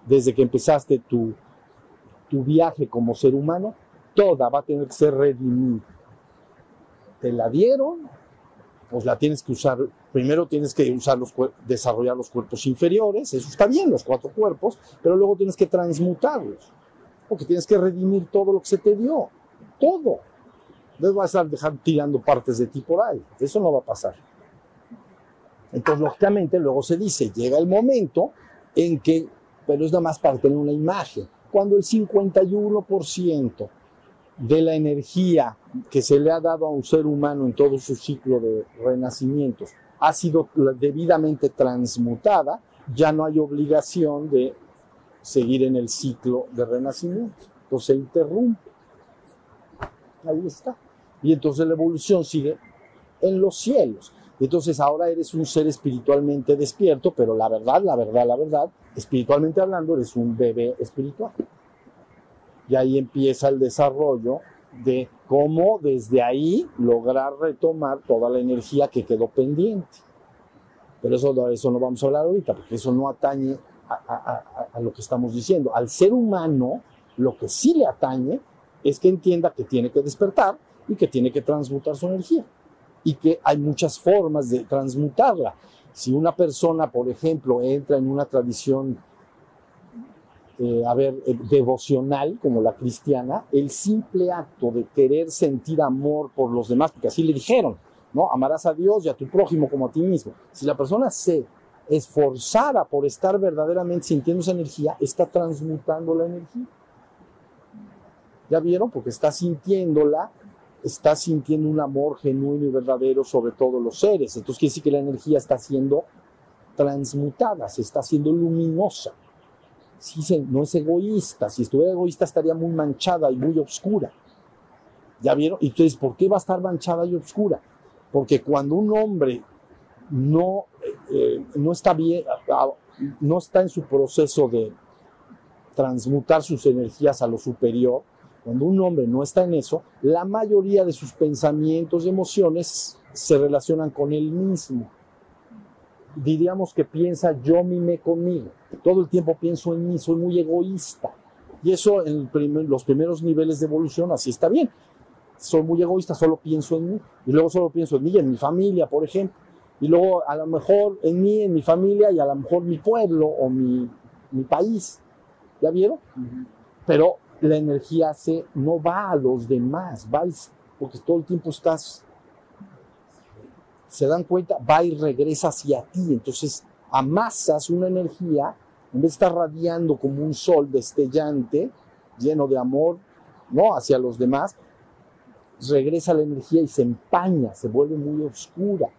desde que empezaste tu, tu viaje como ser humano, toda va a tener que ser redimida. Te la dieron, pues la tienes que usar, primero tienes que usar desarrollar los cuerpos inferiores, eso está bien, los cuatro cuerpos, pero luego tienes que transmutarlos, porque tienes que redimir todo lo que se te dio, todo. No vas a dejar tirando partes de ti por ahí, eso no va a pasar. Entonces, lógicamente, luego se dice, llega el momento en que, pero es nada más para tener una imagen, cuando el 51% de la energía que se le ha dado a un ser humano en todo su ciclo de renacimientos ha sido debidamente transmutada, ya no hay obligación de seguir en el ciclo de renacimiento. Entonces se interrumpe. Ahí está. Y entonces la evolución sigue en los cielos. Entonces ahora eres un ser espiritualmente despierto, pero la verdad, la verdad, la verdad, espiritualmente hablando, eres un bebé espiritual. Y ahí empieza el desarrollo de cómo desde ahí lograr retomar toda la energía que quedó pendiente. Pero eso, eso no vamos a hablar ahorita, porque eso no atañe a, a, a, lo que estamos diciendo. Al ser humano, lo que sí le atañe es que entienda que tiene que despertar y que tiene que transmutar su energía. Y que hay muchas formas de transmutarla. Si una persona, por ejemplo, entra en una tradición eh, a ver, eh, devocional como la cristiana, el simple acto de querer sentir amor por los demás, porque así le dijeron, ¿no? Amarás a Dios y a tu prójimo como a ti mismo. Si la persona se esforzara por estar verdaderamente sintiendo esa energía, está transmutando la energía. ¿Ya vieron? Porque está sintiéndola, está sintiendo un amor genuino y verdadero sobre todos los seres. Entonces quiere decir que la energía está siendo transmutada, se está haciendo luminosa sí, no es egoísta. Si estuviera egoísta estaría muy manchada y muy oscura. ¿Ya vieron? Entonces, ¿por qué va a estar manchada y oscura? Porque cuando un hombre no, eh, no está bien, no está en su proceso de transmutar sus energías a lo superior, cuando un hombre no está en eso, la mayoría de sus pensamientos y emociones se relacionan con él mismo diríamos que piensa yo mime conmigo. Todo el tiempo pienso en mí, soy muy egoísta. Y eso en los primeros niveles de evolución así está bien. Soy muy egoísta, solo pienso en mí. Y luego solo pienso en mí y en mi familia, por ejemplo. Y luego a lo mejor en mí, en mi familia y a lo mejor mi pueblo o mi, mi país. ¿Ya vieron? Pero la energía se, no va a los demás, va porque todo el tiempo estás se dan cuenta, va y regresa hacia ti. Entonces amasas una energía, en vez de estar radiando como un sol destellante, lleno de amor, ¿no? Hacia los demás, regresa la energía y se empaña, se vuelve muy oscura.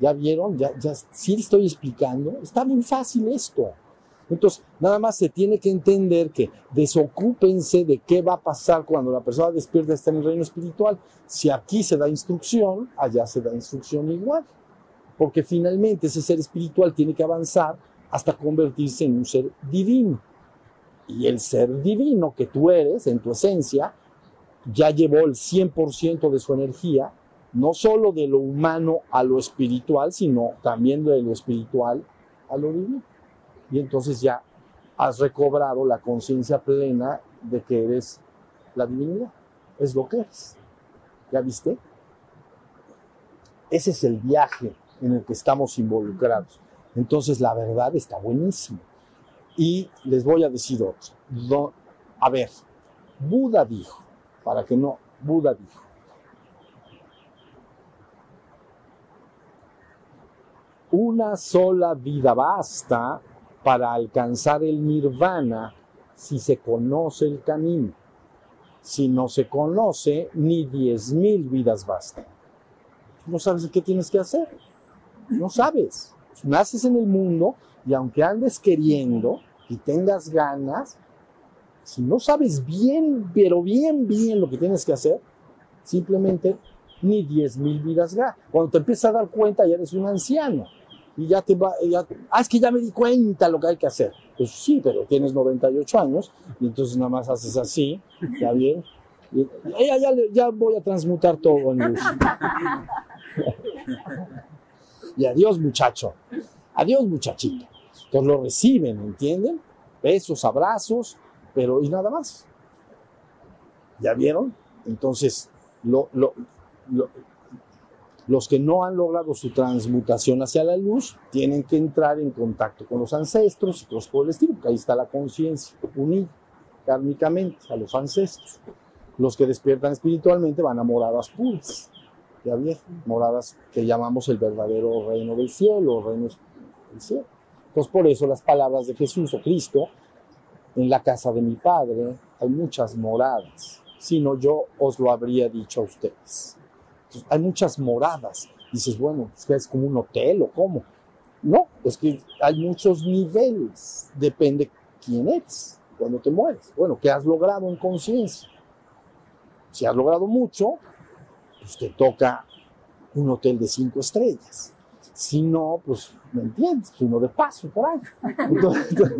¿Ya vieron? Ya, ya, sí estoy explicando. Está bien fácil esto. Entonces, nada más se tiene que entender que desocúpense de qué va a pasar cuando la persona despierta está en el reino espiritual. Si aquí se da instrucción, allá se da instrucción igual. Porque finalmente ese ser espiritual tiene que avanzar hasta convertirse en un ser divino. Y el ser divino que tú eres, en tu esencia, ya llevó el 100% de su energía, no solo de lo humano a lo espiritual, sino también de lo espiritual a lo divino y entonces ya has recobrado la conciencia plena de que eres la divinidad. Es lo que eres. ¿Ya viste? Ese es el viaje en el que estamos involucrados. Entonces la verdad está buenísima. Y les voy a decir otro. a ver, Buda dijo, para que no, Buda dijo, una sola vida basta para alcanzar el nirvana si se conoce el camino. Si no se conoce, ni diez mil vidas bastan. No sabes qué tienes que hacer. No sabes. Naces en el mundo y aunque andes queriendo y tengas ganas, si no sabes bien, pero bien, bien lo que tienes que hacer, simplemente ni diez mil vidas Cuando te empiezas a dar cuenta, ya eres un anciano y ya te va, ya, ah, es que ya me di cuenta lo que hay que hacer. Pues sí, pero tienes 98 años y entonces nada más haces así, ¿está bien? Y, ya, ya, ya voy a transmutar todo en luz. y adiós muchacho, adiós muchachito. Entonces lo reciben, ¿entienden? Besos, abrazos, pero y nada más. ¿Ya vieron? Entonces, lo, lo, lo, los que no han logrado su transmutación hacia la luz tienen que entrar en contacto con los ancestros y cosas por el estilo, porque ahí está la conciencia unida kármicamente a los ancestros. Los que despiertan espiritualmente van a moradas puras, ya bien, moradas que llamamos el verdadero reino del cielo, reino del cielo. Entonces, por eso las palabras de Jesús o Cristo, en la casa de mi Padre hay muchas moradas, si no yo os lo habría dicho a ustedes. Hay muchas moradas. Dices, bueno, es como un hotel o cómo. No, es que hay muchos niveles, depende quién eres cuando te mueres. Bueno, ¿qué has logrado en conciencia? Si has logrado mucho, pues te toca un hotel de cinco estrellas. Si no, pues, ¿me entiendes? Uno de paso por ahí. Entonces,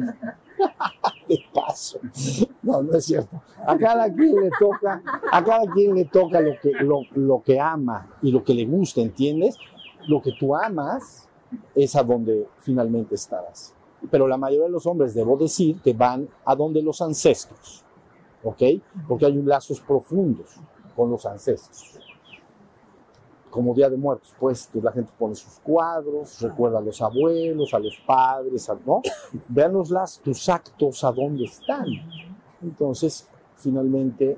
No, no es cierto. A cada quien le toca, a cada quien le toca lo que, lo, lo que ama y lo que le gusta, ¿entiendes? Lo que tú amas es a donde finalmente estarás. Pero la mayoría de los hombres, debo decir, que van a donde los ancestros, ¿ok? Porque hay lazos profundos con los ancestros como Día de Muertos, pues la gente pone sus cuadros, recuerda a los abuelos, a los padres, a- ¿no? Vean los las, tus actos a dónde están. Entonces, finalmente,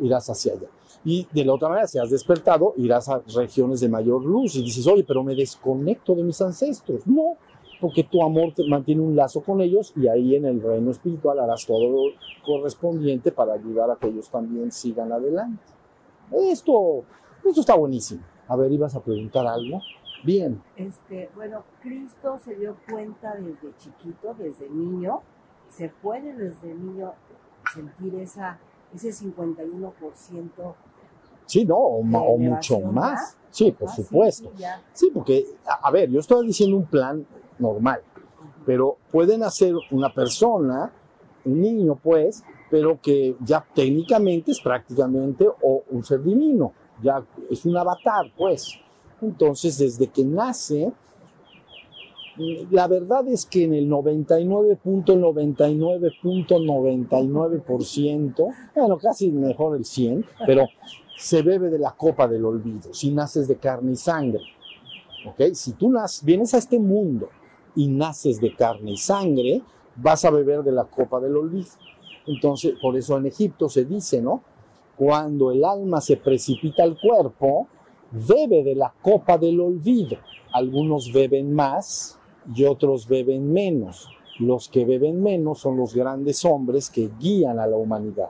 irás hacia allá. Y de la otra manera, si has despertado, irás a regiones de mayor luz y dices, oye, pero me desconecto de mis ancestros. No, porque tu amor te mantiene un lazo con ellos y ahí en el reino espiritual harás todo lo correspondiente para ayudar a que ellos también sigan adelante. Esto, esto está buenísimo. A ver, ibas a preguntar algo. Bien, Este, bueno, Cristo se dio cuenta desde chiquito, desde niño, se puede desde niño sentir esa, ese 51% sí, no, o, mucho más. Sí, por Ah, supuesto. sí, porque, a a ver, yo estoy diciendo un plan normal, pero pueden hacer una persona, un niño, pues, pero que ya técnicamente es prácticamente o un ser divino, ya es un avatar, pues. Entonces, desde que nace, la verdad es que en el 99.99.99%, bueno, casi mejor el 100, pero se bebe de la copa del olvido, si naces de carne y sangre. ¿ok? Si tú naces, vienes a este mundo y naces de carne y sangre, vas a beber de la copa del olvido. Entonces, por eso en Egipto se dice, ¿no? Cuando el alma se precipita al cuerpo, bebe de la copa del olvido. Algunos beben más y otros beben menos. Los que beben menos son los grandes hombres que guían a la humanidad.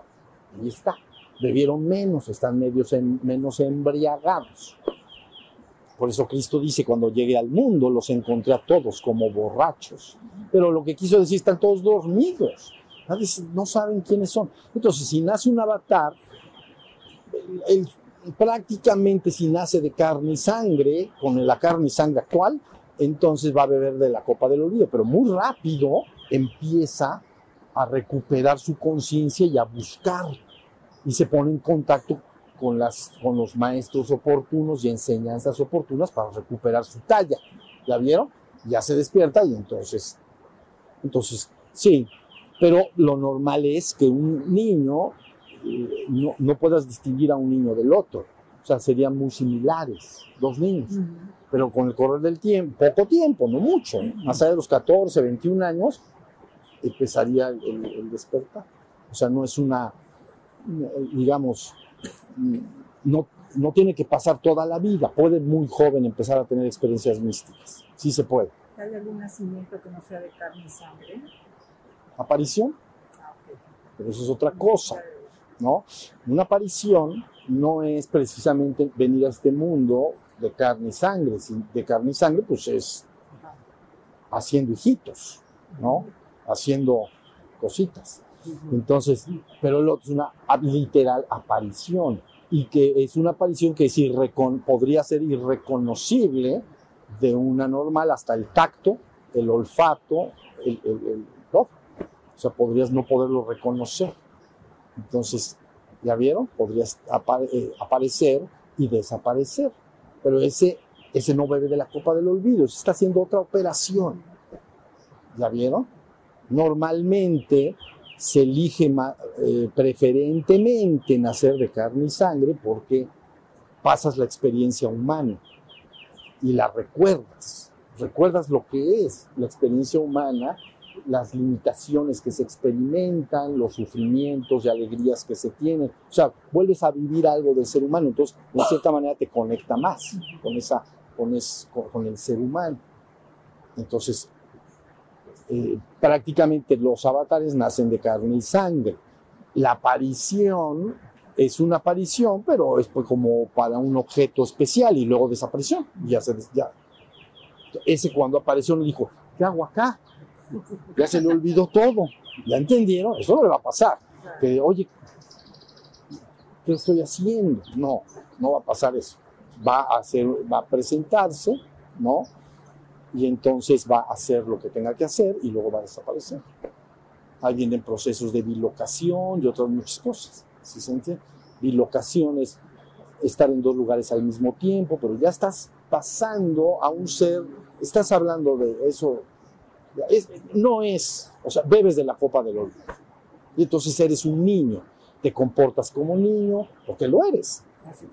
Ahí está. Bebieron menos, están menos embriagados. Por eso Cristo dice, cuando llegue al mundo los encontré a todos como borrachos. Pero lo que quiso decir, están todos dormidos. No saben quiénes son. Entonces, si nace un avatar, prácticamente si nace de carne y sangre, con la carne y sangre actual, entonces va a beber de la copa del olvido. Pero muy rápido empieza a recuperar su conciencia y a buscar. Y se pone en contacto con, las, con los maestros oportunos y enseñanzas oportunas para recuperar su talla. ¿Ya vieron? Ya se despierta y entonces, entonces, sí, pero lo normal es que un niño no, no puedas distinguir a un niño del otro. O sea, serían muy similares, dos niños. Pero con el correr del tiempo, poco tiempo, no mucho, más allá de los 14, 21 años, empezaría el, el- el despertar. O sea, no es una, digamos, no, no tiene que pasar toda la vida. Puede muy joven empezar a tener experiencias místicas. Sí se puede. ¿Hay algún nacimiento que no sea de carne y sangre? Aparición, Ah, pero eso es otra cosa. ¿No? Una aparición no es precisamente venir a este mundo de carne y sangre. De carne y sangre, pues es haciendo hijitos, ¿no? Haciendo cositas. Entonces, pero lo otro es una literal aparición y que es una aparición que es irrecon- podría ser irreconocible de una normal hasta el tacto, el olfato, el, el- el-. O sea, podrías no poderlo reconocer. Entonces, ¿ya vieron? Podrías apa- eh, aparecer y desaparecer. pero ese, ese no bebe de la copa del olvido, se está haciendo otra operación. ¿Ya vieron? Normalmente se elige eh, preferentemente nacer de carne y sangre porque pasas la experiencia humana y la recuerdas. Recuerdas lo que es la experiencia humana, las limitaciones que se experimentan, los sufrimientos y alegrías que se tienen. O sea, vuelves a vivir algo del ser humano, entonces de cierta manera te conecta más con, esa, con, es- con- con el ser humano. Entonces, eh, prácticamente los avatares nacen de carne y sangre. La aparición es una aparición, pero es pues como para un objeto especial y luego desaparición. Ya se, ya. Ese cuando apareció le dijo, ¿qué hago acá? Ya se le olvidó todo. ¿Ya entendieron? Eso no le va a pasar. Que, oye, ¿qué estoy haciendo? No, no va a pasar eso. Va a, hacer, va a presentarse, ¿no? y entonces va a hacer lo que tenga que hacer y luego va a desaparecer. Ahí vienen procesos de bilocación y otras muchas cosas. ¿Sí se entiende? Bilocación es estar en dos lugares al mismo tiempo, pero ya estás pasando a un ser, estás hablando de eso. Es- no es, o sea, bebes de la copa del olvido. Y entonces eres un niño, te comportas como niño, porque lo eres.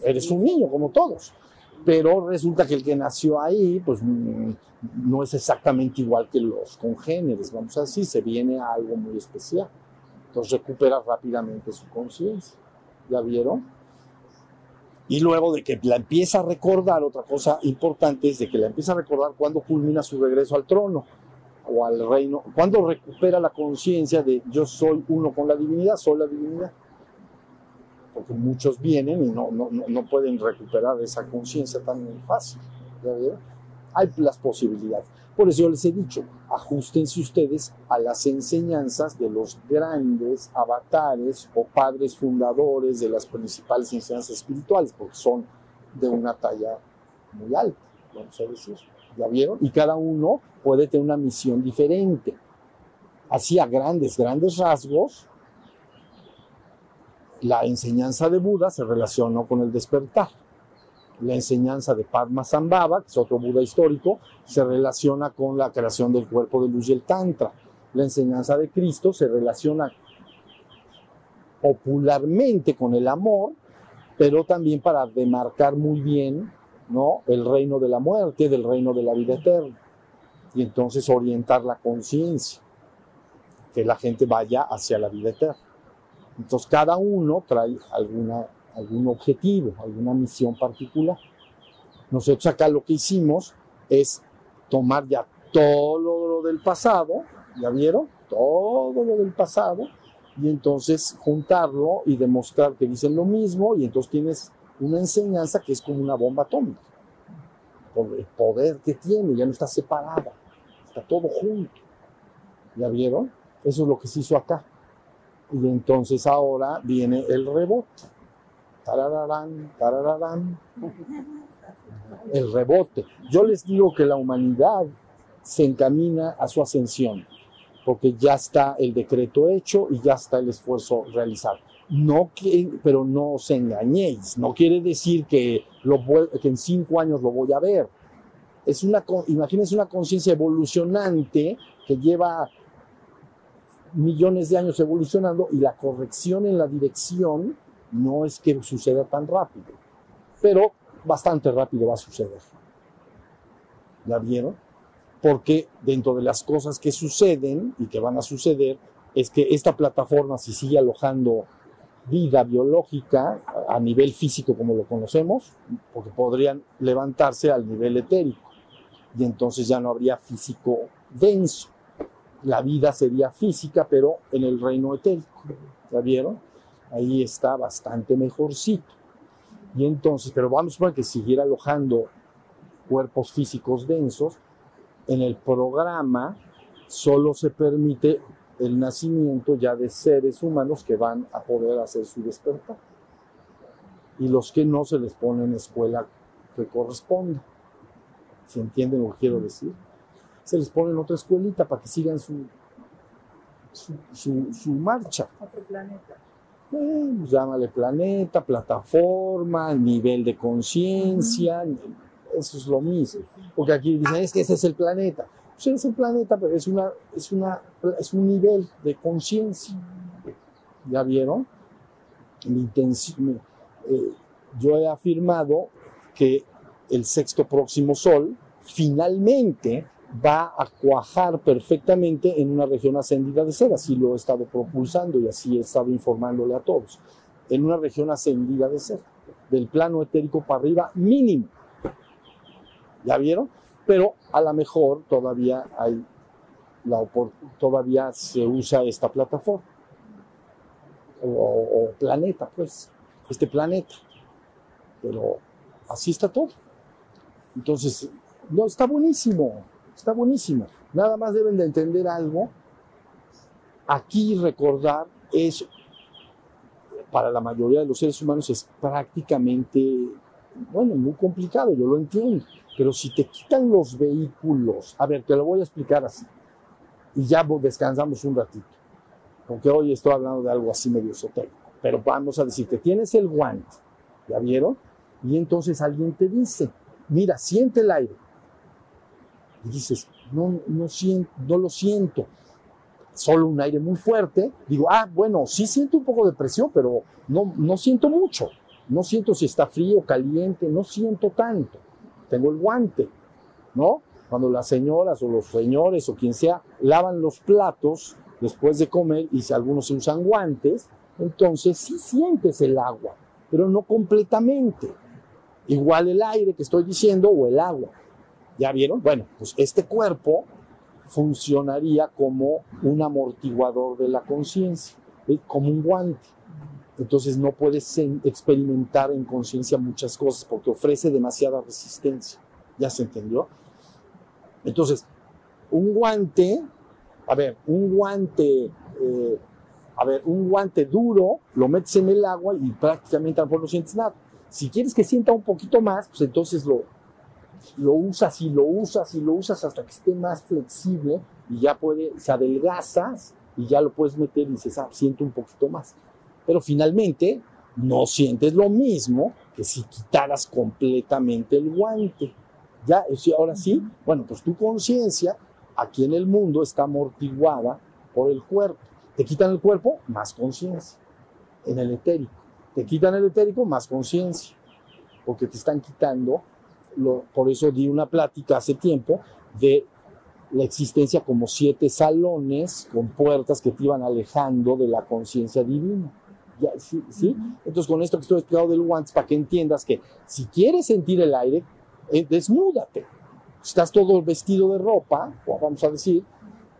Eres un niño como todos. Pero resulta que el que nació ahí, pues mm, no es exactamente igual que los congéneres, vamos a decir, se viene a algo muy especial. Entonces recupera rápidamente su conciencia. ¿Ya vieron? Y luego de que la empieza a recordar, otra cosa importante es de que la empieza a recordar cuando culmina su regreso al trono o al reino, cuando recupera la conciencia de yo soy uno con la divinidad, soy la divinidad porque muchos vienen y no, no, no- pueden recuperar esa conciencia tan fácil. Hay las posibilidades. Por eso yo les he dicho, ajustense ustedes a las enseñanzas de los grandes avatares o padres fundadores de las principales enseñanzas espirituales, porque son de una talla muy alta, vamos a decir. Y cada uno puede tener una misión diferente. Así a grandes, grandes rasgos, la enseñanza de Buda se relacionó con el despertar. La enseñanza de Padmasambhava, que es otro Buda histórico, se relaciona con la creación del cuerpo de luz y el Tantra. La enseñanza de Cristo se relaciona popularmente con el amor, pero también para demarcar muy bien ¿no? el reino de la muerte, del reino de la vida eterna. Y entonces orientar la conciencia, que la gente vaya hacia la vida eterna. Entonces cada uno trae alguna, algún objetivo, alguna misión particular. Nosotros acá lo que hicimos es tomar ya todo lo del pasado, ¿ya vieron? Todo lo del pasado, y entonces juntarlo y demostrar que dicen lo mismo, y entonces tienes una enseñanza que es como una bomba atómica, por el poder que tiene, ya no está separada, está todo junto. ¿Ya vieron? Eso es lo que se hizo acá. Y entonces ahora viene el rebote. Tarararán, tarararán. El rebote. Yo les digo que la humanidad se encamina a su ascensión, porque ya está el decreto hecho y ya está el esfuerzo realizado. No que, pero no os engañéis. No quiere decir que, en cinco años lo voy a ver. Es una, imagínense una conciencia evolucionante que lleva millones de años evolucionando y la corrección en la dirección no es que suceda tan rápido, pero bastante rápido va a suceder. ¿La vieron? Porque dentro de las cosas que suceden y que van a suceder es que esta plataforma, si sigue alojando vida biológica a nivel físico como lo conocemos, porque podrían levantarse al nivel etérico y entonces ya no habría físico denso la vida sería física, pero en el reino etérico. ¿Ya vieron? Ahí está bastante mejorcito. Y entonces, pero vamos a que siguiera alojando cuerpos físicos densos, en el programa solo se permite el nacimiento ya de seres humanos que van a poder hacer su despertar. Y los que no se les pone en escuela que corresponde. ¿Se entienden lo que quiero decir? se les pone en otra escuelita para que sigan su, su, su- su marcha. Otro planeta. Eh, pues llámale planeta, plataforma, nivel de conciencia, eso es lo mismo. Porque aquí dicen, es que ese es el planeta. Pues es el planeta, pero es, una, es, una, es un nivel de conciencia. ¿Ya vieron? Mi intención, eh, yo he afirmado que el sexto próximo sol finalmente va a cuajar perfectamente en una región ascendida de ser, así lo he estado propulsando y así he estado informándole a todos, en una región ascendida de ser, del plano etérico para arriba mínimo. ¿Ya vieron? Pero a lo mejor todavía hay la todavía se usa esta plataforma o, o planeta, pues, este planeta. Pero así está todo. Entonces, no, está buenísimo, está buenísimo. Nada más deben de entender algo. Aquí recordar es, para la mayoría de los seres humanos, es prácticamente, bueno, muy complicado, yo lo entiendo. Pero si te quitan los vehículos, a ver, te lo voy a explicar así. Y ya descansamos un ratito. Porque hoy estoy hablando de algo así medio esotérico. Pero vamos a decir que tienes el guante, ¿ya vieron? Y entonces alguien te dice, mira, siente el aire. Y dices, no, no, siento, no lo siento. Solo un aire muy fuerte. Digo, ah, bueno, sí siento un poco de presión, pero no, no siento mucho. No siento si está frío, caliente, no siento tanto tengo el guante, ¿no? Cuando las señoras o los señores o quien sea lavan los platos después de comer y si algunos usan guantes, entonces sí sientes el agua, pero no completamente. Igual el aire que estoy diciendo o el agua. ¿Ya vieron? Bueno, pues este cuerpo funcionaría como un amortiguador de la conciencia, como un guante. Entonces no puedes experimentar en conciencia muchas cosas porque ofrece demasiada resistencia. ¿Ya se entendió? Entonces, un guante, a ver, un guante, eh, a ver, un guante duro, lo metes en el agua y prácticamente tampoco no sientes nada. Si quieres que sienta un poquito más, pues entonces lo, lo usas y lo usas y lo usas hasta que esté más flexible y ya puede, se adelgazas y ya lo puedes meter y dices, ah, siento un poquito más pero finalmente no sientes lo mismo que si quitaras completamente el guante. Ya, ahora sí, bueno, pues tu conciencia aquí en el mundo está amortiguada por el cuerpo. Te quitan el cuerpo, más conciencia. En el etérico. Te quitan el etérico, más conciencia. Porque te están quitando, lo, por eso di una plática hace tiempo de la existencia como siete salones con puertas que te iban alejando de la conciencia divina. ¿Sí, Entonces, con esto que estoy explicando del guantes, para que entiendas que si quieres sentir el aire, eh, desnúdate. Estás todo vestido de ropa, vamos a decir,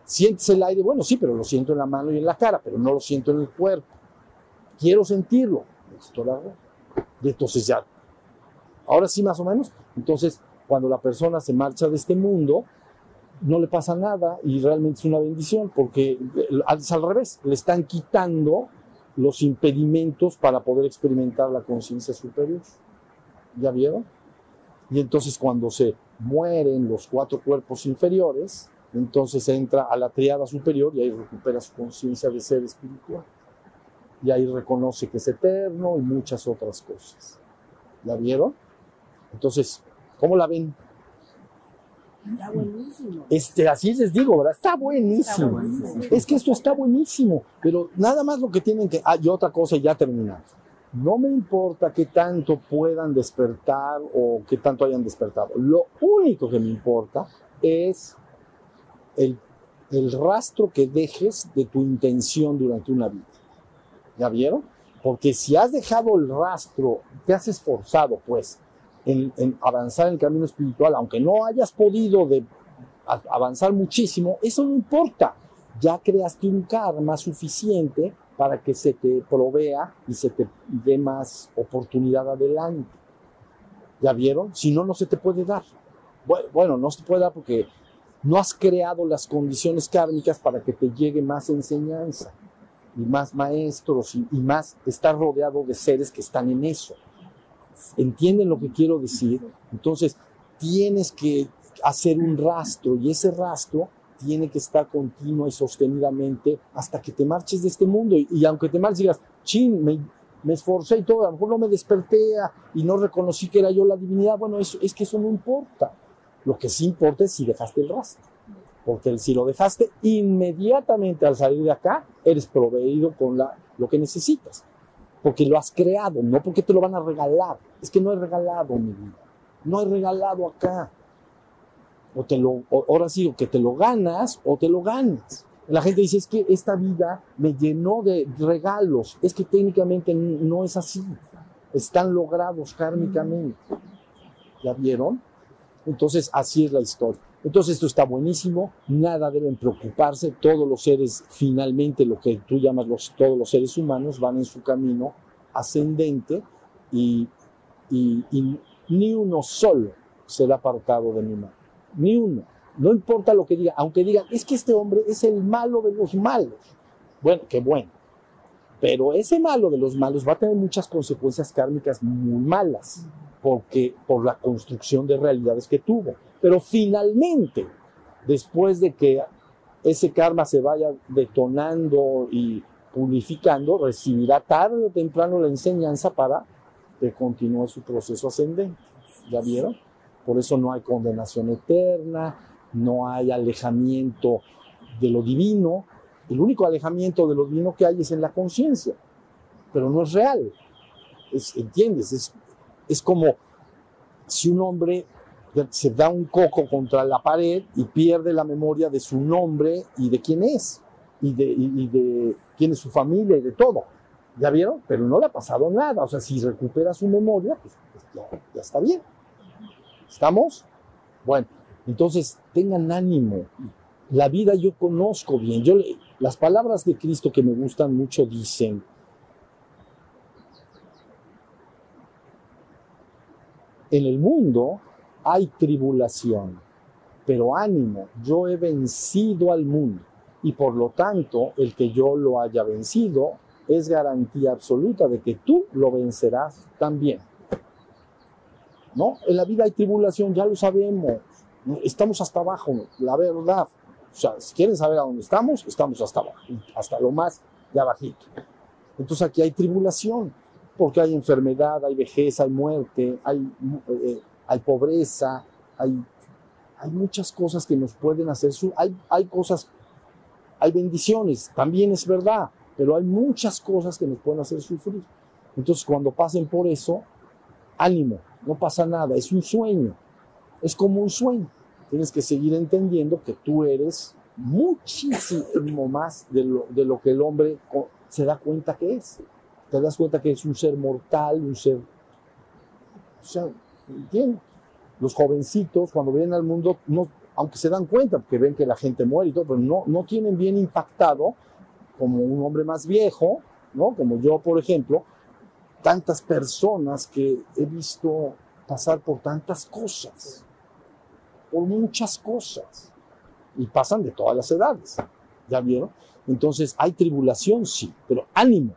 sientes el aire, bueno, sí, pero lo siento en la mano y en la cara, pero no lo siento en el cuerpo. Quiero sentirlo. Y entonces ya, ahora sí más o menos, entonces cuando la persona se marcha de este mundo, no le pasa nada y realmente es una bendición porque eh, es al revés, le están quitando los impedimentos para poder experimentar la conciencia superior. ¿Ya vieron? Y entonces cuando se mueren los cuatro cuerpos inferiores, entonces entra a la triada superior y ahí recupera su conciencia de ser espiritual. Y ahí reconoce que es eterno y muchas otras cosas. ¿Ya vieron? Entonces, ¿cómo la ven? Está buenísimo. Este, así les digo, ¿verdad? Está buenísimo. Es que esto está buenísimo, pero nada más lo que tienen que... Ah, y otra cosa, ya terminamos. No me importa qué tanto puedan despertar o qué tanto hayan despertado. Lo único que me importa es el, el rastro que dejes de tu intención durante una vida. ¿Ya vieron? Porque si has dejado el rastro, te has esforzado, pues, en, avanzar en el camino espiritual, aunque no hayas podido avanzar muchísimo, eso no importa. Ya creaste un karma suficiente para que se te provea y se te dé más oportunidad adelante. ¿Ya vieron? Si no, no se te puede dar. Bueno, no se puede dar porque no has creado las condiciones kármicas para que te llegue más enseñanza y más maestros y más estar rodeado de seres que están en eso entienden lo que quiero decir, entonces tienes que hacer un rastro y ese rastro tiene que estar continua y sostenidamente hasta que te marches de este mundo. Y, y aunque te marches, digas, chin, me, me esforcé y todo, a lo mejor no me desperté y no reconocí que era yo la divinidad. Bueno, eso, es que eso no importa. Lo que sí importa es si dejaste el rastro. Porque si lo dejaste inmediatamente al salir de acá, eres proveído con lo que necesitas. Porque lo has creado, no porque te lo van a regalar. Es que no es regalado, mi vida. No es regalado acá. O te lo, ahora sí, o que te lo ganas o te lo ganas. La gente dice, es que esta vida me llenó de regalos. Es que técnicamente no es así. Están logrados kármicamente. ¿Ya vieron? Entonces, así es la historia. Entonces, esto está buenísimo. Nada deben preocuparse. Todos los seres, finalmente, lo que tú llamas los, todos los seres humanos, van en su camino ascendente y, ni uno solo será apartado de mi mano. Ni uno. No importa lo que diga, aunque digan, es que este hombre es el malo de los malos. Bueno, qué bueno. Pero ese malo de los malos va a tener muchas consecuencias kármicas muy malas, porque por la construcción de realidades que tuvo. Pero finalmente, después de que ese karma se vaya detonando y purificando, recibirá tarde o temprano la enseñanza para que continúe su proceso ascendente. ¿Ya vieron? Por eso no hay condenación eterna, no hay alejamiento de lo divino. El único alejamiento de lo divino que hay es en la conciencia, pero no es real. Es- ¿Entiendes? Es, es como si un hombre se da un coco contra la pared y pierde la memoria de su nombre y de quién es, y de, quién es su familia y de todo. ¿Ya vieron? Pero no le ha pasado nada. O sea, si recupera su memoria, pues, pues ya, ya está bien. ¿Estamos? Bueno, entonces tengan ánimo. La vida yo conozco bien. Yo, las palabras de Cristo que me gustan mucho dicen, en el mundo hay tribulación, pero ánimo, yo he vencido al mundo y por lo tanto el que yo lo haya vencido es garantía absoluta de que tú lo vencerás también. ¿No? En la vida hay tribulación, ya lo sabemos. Estamos hasta abajo, la verdad. O sea, si quieren saber a dónde estamos, estamos hasta abajo, hasta lo más de abajito. Entonces aquí hay tribulación, porque hay enfermedad, hay vejez, hay muerte, hay, eh, hay pobreza, hay, hay muchas cosas que nos pueden hacer, su, hay, hay cosas, hay bendiciones, también es verdad, pero hay muchas cosas que nos pueden hacer sufrir. Entonces cuando pasen por eso, ánimo, no pasa nada, es un sueño, es como un sueño. Tienes que seguir entendiendo que tú eres muchísimo más de lo, de lo que el hombre se da cuenta que es. Te das cuenta que es un ser mortal, un ser... O sea, ¿entiendes? Los jovencitos cuando vienen al mundo, no, aunque se dan cuenta, porque ven que la gente muere y todo, pero no, no tienen bien impactado como un hombre más viejo, ¿no? Como yo, por ejemplo, tantas personas que he visto pasar por tantas cosas, por muchas cosas, y pasan de todas las edades, ¿ya vieron? Entonces, hay tribulación, sí, pero ánimo,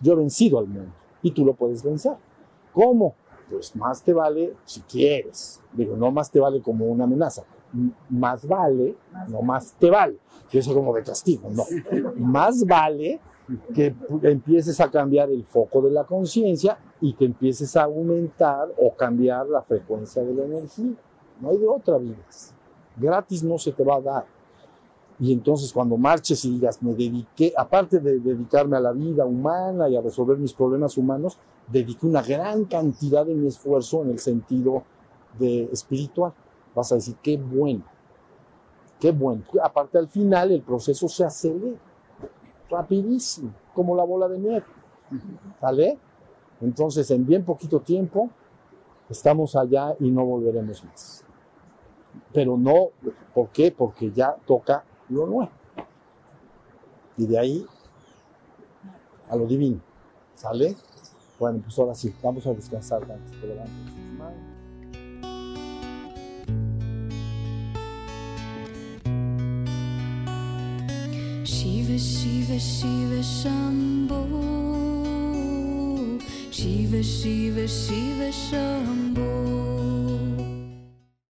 yo he vencido al mundo, y tú lo puedes vencer. ¿Cómo? Pues más te vale si quieres, digo, no más te vale como una amenaza, más vale, no más te vale, que eso como de castigo, no, más vale que empieces a cambiar el foco de la conciencia y que empieces a aumentar o cambiar la frecuencia de la energía. No hay de otra vida. Gratis no se te va a dar. Y entonces cuando marches y digas, me dediqué, aparte de dedicarme a la vida humana y a resolver mis problemas humanos, dediqué una gran cantidad de mi esfuerzo en el sentido de espiritual. Vas a decir, qué bueno, qué bueno. Aparte al final el proceso se acelera rapidísimo, como la bola de nieve. ¿Vale? Entonces, en bien poquito tiempo, estamos allá y no volveremos más. Pero no, ¿por qué? Porque ya toca lo nuevo. Y de ahí a lo divino. ¿Sale? Bueno, pues ahora sí, vamos a descansar sus manos. Shiva Shiva Shiva Shambho Shiva Shiva Shiva Shambho